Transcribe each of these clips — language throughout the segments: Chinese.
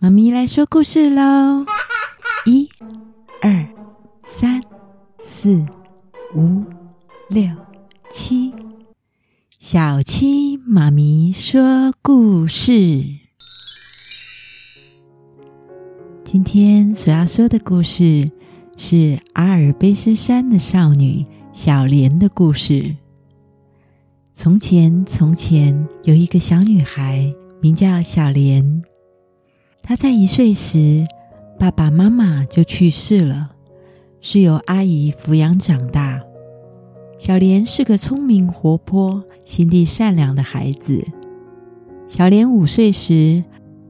妈咪来说故事喽！一、二、三、四、五、六、七，小七妈咪说故事。今天所要说的故事是阿尔卑斯山的少女小莲的故事。从前，从前有一个小女孩，名叫小莲。她在一岁时，爸爸妈妈就去世了，是由阿姨抚养长大。小莲是个聪明活泼、心地善良的孩子。小莲五岁时，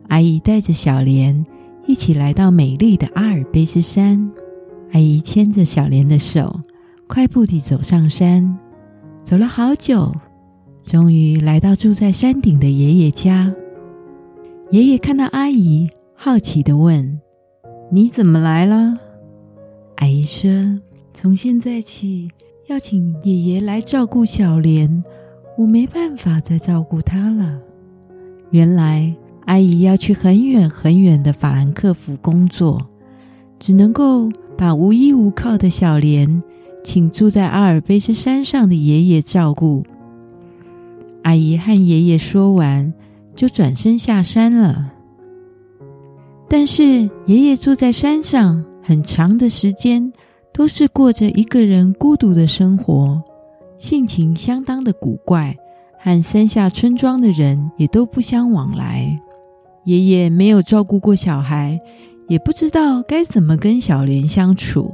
阿姨带着小莲一起来到美丽的阿尔卑斯山。阿姨牵着小莲的手，快步地走上山，走了好久。终于来到住在山顶的爷爷家。爷爷看到阿姨，好奇的问：“你怎么来了？”阿姨说：“从现在起，要请爷爷来照顾小莲，我没办法再照顾她了。”原来，阿姨要去很远很远的法兰克福工作，只能够把无依无靠的小莲请住在阿尔卑斯山上的爷爷照顾。阿姨和爷爷说完，就转身下山了。但是爷爷住在山上很长的时间，都是过着一个人孤独的生活，性情相当的古怪，和山下村庄的人也都不相往来。爷爷没有照顾过小孩，也不知道该怎么跟小莲相处。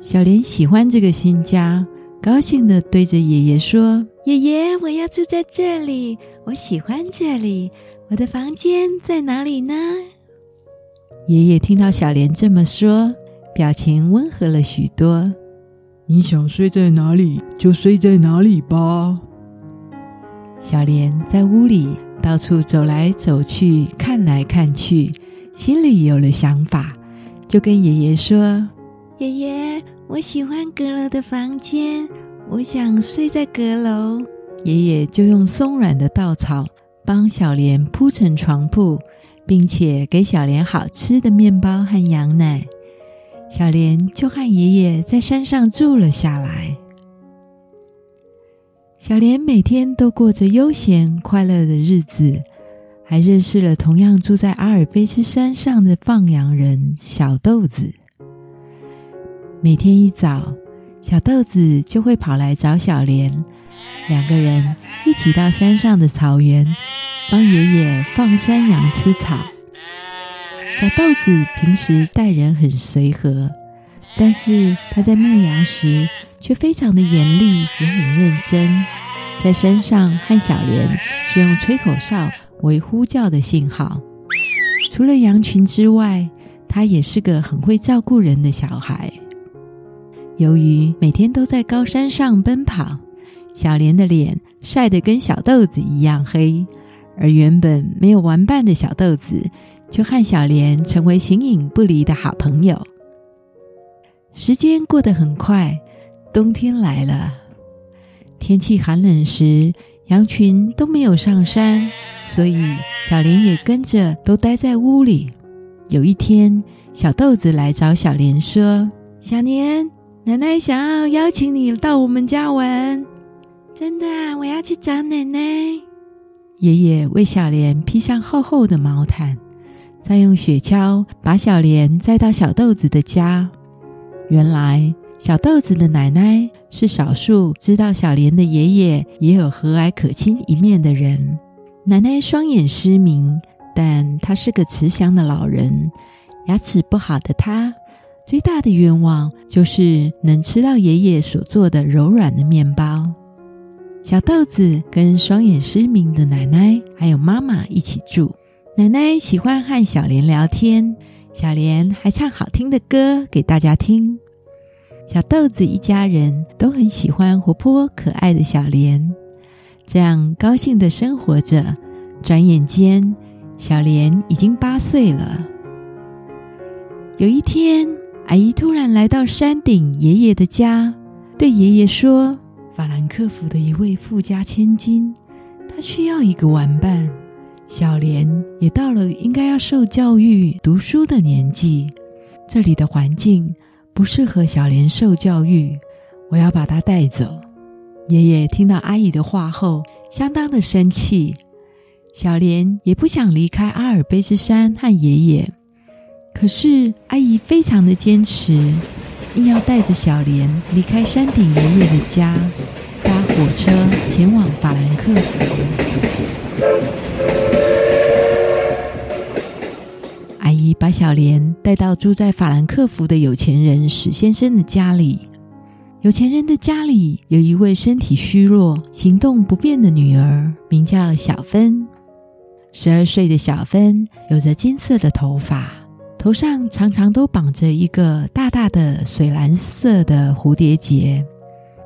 小莲喜欢这个新家。高兴的对着爷爷说：“爷爷，我要住在这里，我喜欢这里。我的房间在哪里呢？”爷爷听到小莲这么说，表情温和了许多。“你想睡在哪里，就睡在哪里吧。”小莲在屋里到处走来走去，看来看去，心里有了想法，就跟爷爷说：“爷爷。”我喜欢阁楼的房间，我想睡在阁楼。爷爷就用松软的稻草帮小莲铺成床铺，并且给小莲好吃的面包和羊奶。小莲就和爷爷在山上住了下来。小莲每天都过着悠闲快乐的日子，还认识了同样住在阿尔卑斯山上的放羊人小豆子。每天一早，小豆子就会跑来找小莲，两个人一起到山上的草原，帮爷爷放山羊吃草。小豆子平时待人很随和，但是他在牧羊时却非常的严厉，也很认真。在山上和小莲是用吹口哨为呼叫的信号。除了羊群之外，他也是个很会照顾人的小孩。由于每天都在高山上奔跑，小莲的脸晒得跟小豆子一样黑，而原本没有玩伴的小豆子就和小莲成为形影不离的好朋友。时间过得很快，冬天来了，天气寒冷时，羊群都没有上山，所以小莲也跟着都待在屋里。有一天，小豆子来找小莲说：“小莲。”奶奶想要邀请你到我们家玩，真的啊！我要去找奶奶。爷爷为小莲披上厚厚的毛毯，再用雪橇把小莲载到小豆子的家。原来，小豆子的奶奶是少数知道小莲的爷爷也有和蔼可亲一面的人。奶奶双眼失明，但她是个慈祥的老人，牙齿不好的她。最大的愿望就是能吃到爷爷所做的柔软的面包。小豆子跟双眼失明的奶奶还有妈妈一起住。奶奶喜欢和小莲聊天，小莲还唱好听的歌给大家听。小豆子一家人都很喜欢活泼可爱的小莲，这样高兴的生活着。转眼间，小莲已经八岁了。有一天，阿姨突然来到山顶爷爷的家，对爷爷说：“法兰克福的一位富家千金，她需要一个玩伴，小莲也到了应该要受教育、读书的年纪。这里的环境不适合小莲受教育，我要把她带走。爷爷听到阿姨的话后，相当的生气。小莲也不想离开阿尔卑斯山和爷爷，可是阿姨非常的坚持，硬要带着小莲离开山顶爷爷的家，搭火车前往法兰克福。阿姨把小莲带到住在法兰克福的有钱人史先生的家里。有钱人的家里有一位身体虚弱、行动不便的女儿，名叫小芬。十二岁的小芬有着金色的头发，头上常常都绑着一个大大的水蓝色的蝴蝶结。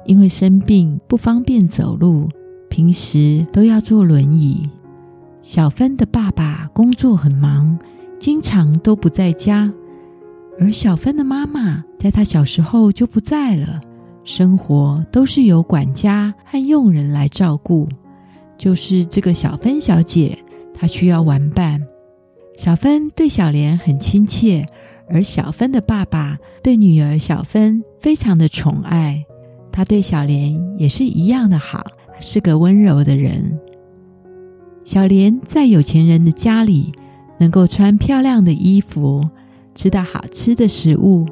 因为生病不方便走路，平时都要坐轮椅。小芬的爸爸工作很忙，经常都不在家，而小芬的妈妈在她小时候就不在了。生活都是由管家和佣人来照顾，就是这个小芬小姐，她需要玩伴。小芬对小莲很亲切，而小芬的爸爸对女儿小芬非常的宠爱，他对小莲也是一样的好，是个温柔的人。小莲在有钱人的家里，能够穿漂亮的衣服，吃到好吃的食物，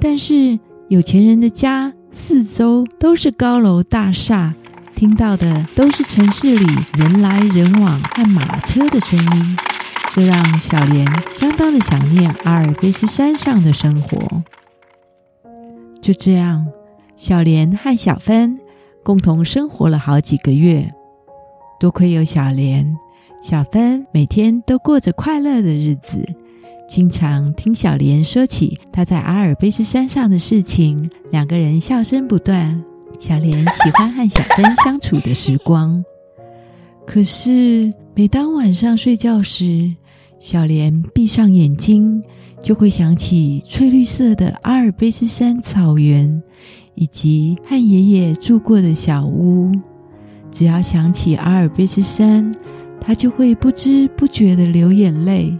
但是有钱人的家。四周都是高楼大厦，听到的都是城市里人来人往和马车的声音，这让小莲相当的想念阿尔卑斯山上的生活。就这样，小莲和小芬共同生活了好几个月。多亏有小莲，小芬每天都过着快乐的日子。经常听小莲说起她在阿尔卑斯山上的事情，两个人笑声不断。小莲喜欢和小芬相处的时光。可是每当晚上睡觉时，小莲闭上眼睛，就会想起翠绿色的阿尔卑斯山草原，以及和爷爷住过的小屋。只要想起阿尔卑斯山，她就会不知不觉地流眼泪。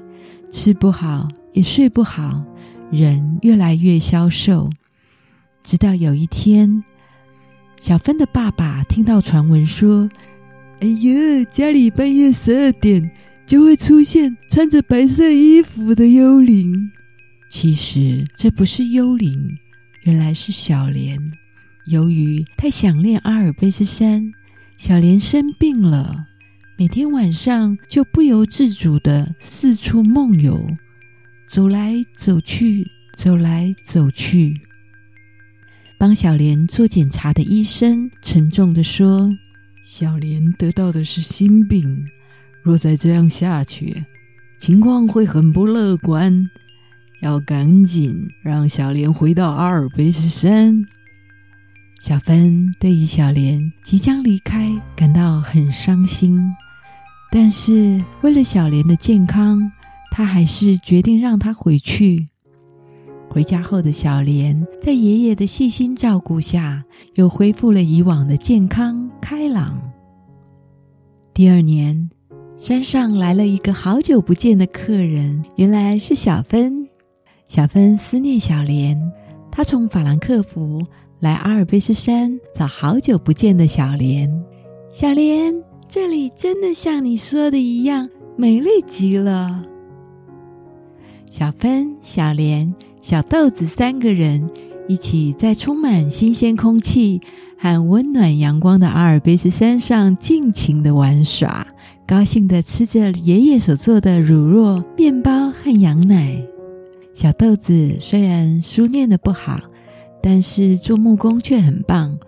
吃不好，也睡不好，人越来越消瘦。直到有一天，小芬的爸爸听到传闻说：“哎呀，家里半夜十二点就会出现穿着白色衣服的幽灵。”其实这不是幽灵，原来是小莲。由于太想念阿尔卑斯山，小莲生病了。每天晚上就不由自主地四处梦游，走来走去，走来走去。帮小莲做检查的医生沉重地说：“小莲得到的是心病，若再这样下去，情况会很不乐观。要赶紧让小莲回到阿尔卑斯山。”小芬对于小莲即将离开感到很伤心。但是为了小莲的健康，他还是决定让她回去。回家后的小莲，在爷爷的细心照顾下，又恢复了以往的健康开朗。第二年，山上来了一个好久不见的客人，原来是小芬。小芬思念小莲，她从法兰克福来阿尔卑斯山找好久不见的小莲。小莲。这里真的像你说的一样美丽极了。小芬、小莲、小豆子三个人一起在充满新鲜空气和温暖阳光的阿尔卑斯山上尽情的玩耍，高兴的吃着爷爷所做的乳酪、面包和羊奶。小豆子虽然书念得不好，但是做木工却很棒。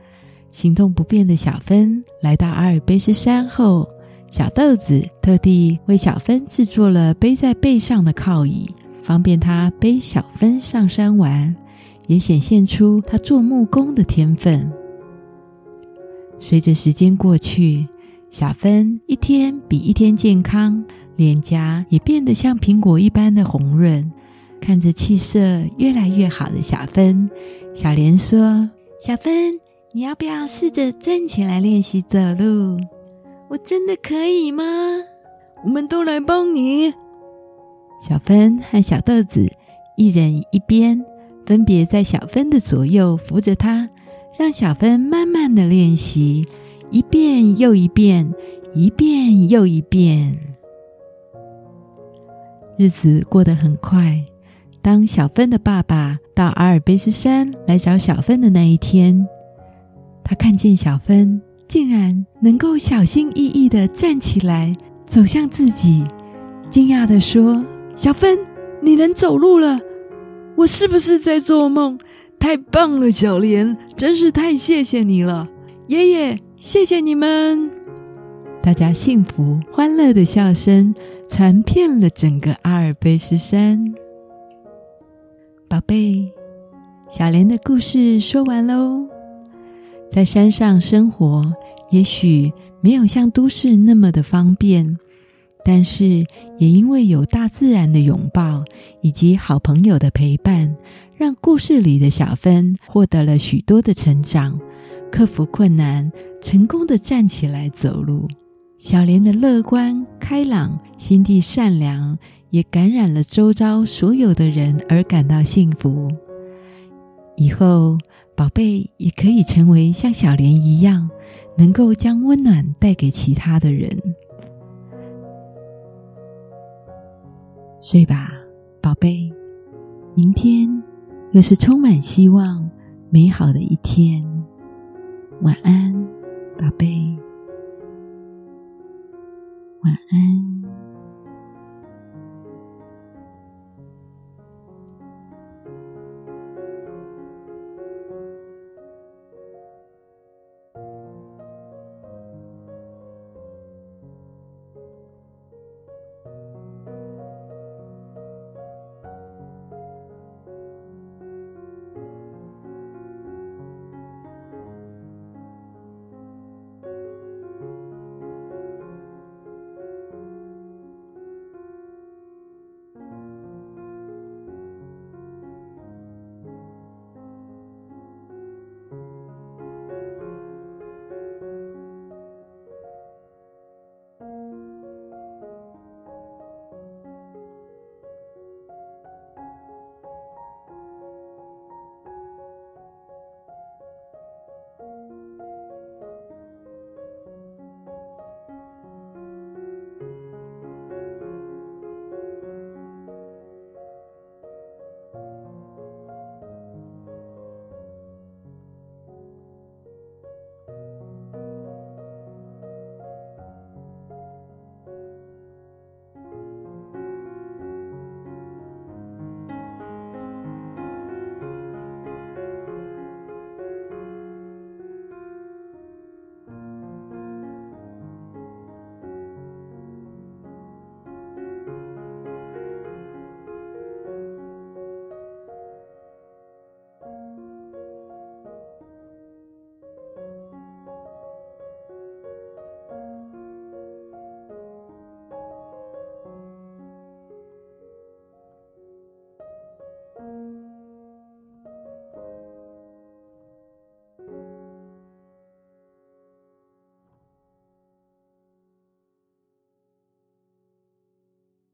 行动不便的小芬来到阿尔卑斯山后，小豆子特地为小芬制作了背在背上的靠椅，方便他背小芬上山玩，也显现出他做木工的天分。随着时间过去，小芬一天比一天健康，脸颊也变得像苹果一般的红润。看着气色越来越好的小芬，小莲说：“小芬。”你要不要试着站起来练习走路？我真的可以吗？我们都来帮你。”小芬和小豆子一人一边，分别在小芬的左右扶着她，让小芬慢慢的练习，一遍又一遍，一遍又一遍。日子过得很快。当小芬的爸爸到阿尔卑斯山来找小芬的那一天，他看见小芬竟然能够小心翼翼地站起来，走向自己，惊讶地说：“小芬，你能走路了？我是不是在做梦？太棒了，小莲，真是太谢谢你了！爷爷，谢谢你们！”大家幸福欢乐的笑声传遍了整个阿尔卑斯山。宝贝，小莲的故事说完喽。在山上生活，也许没有像都市那么的方便，但是也因为有大自然的拥抱以及好朋友的陪伴，让故事里的小芬获得了许多的成长，克服困难，成功的站起来走路。小莲的乐观开朗，心地善良。也感染了周遭所有的人，而感到幸福。以后，宝贝也可以成为像小莲一样，能够将温暖带给其他的人。睡吧，宝贝，明天又是充满希望、美好的一天。晚安，宝贝，晚安。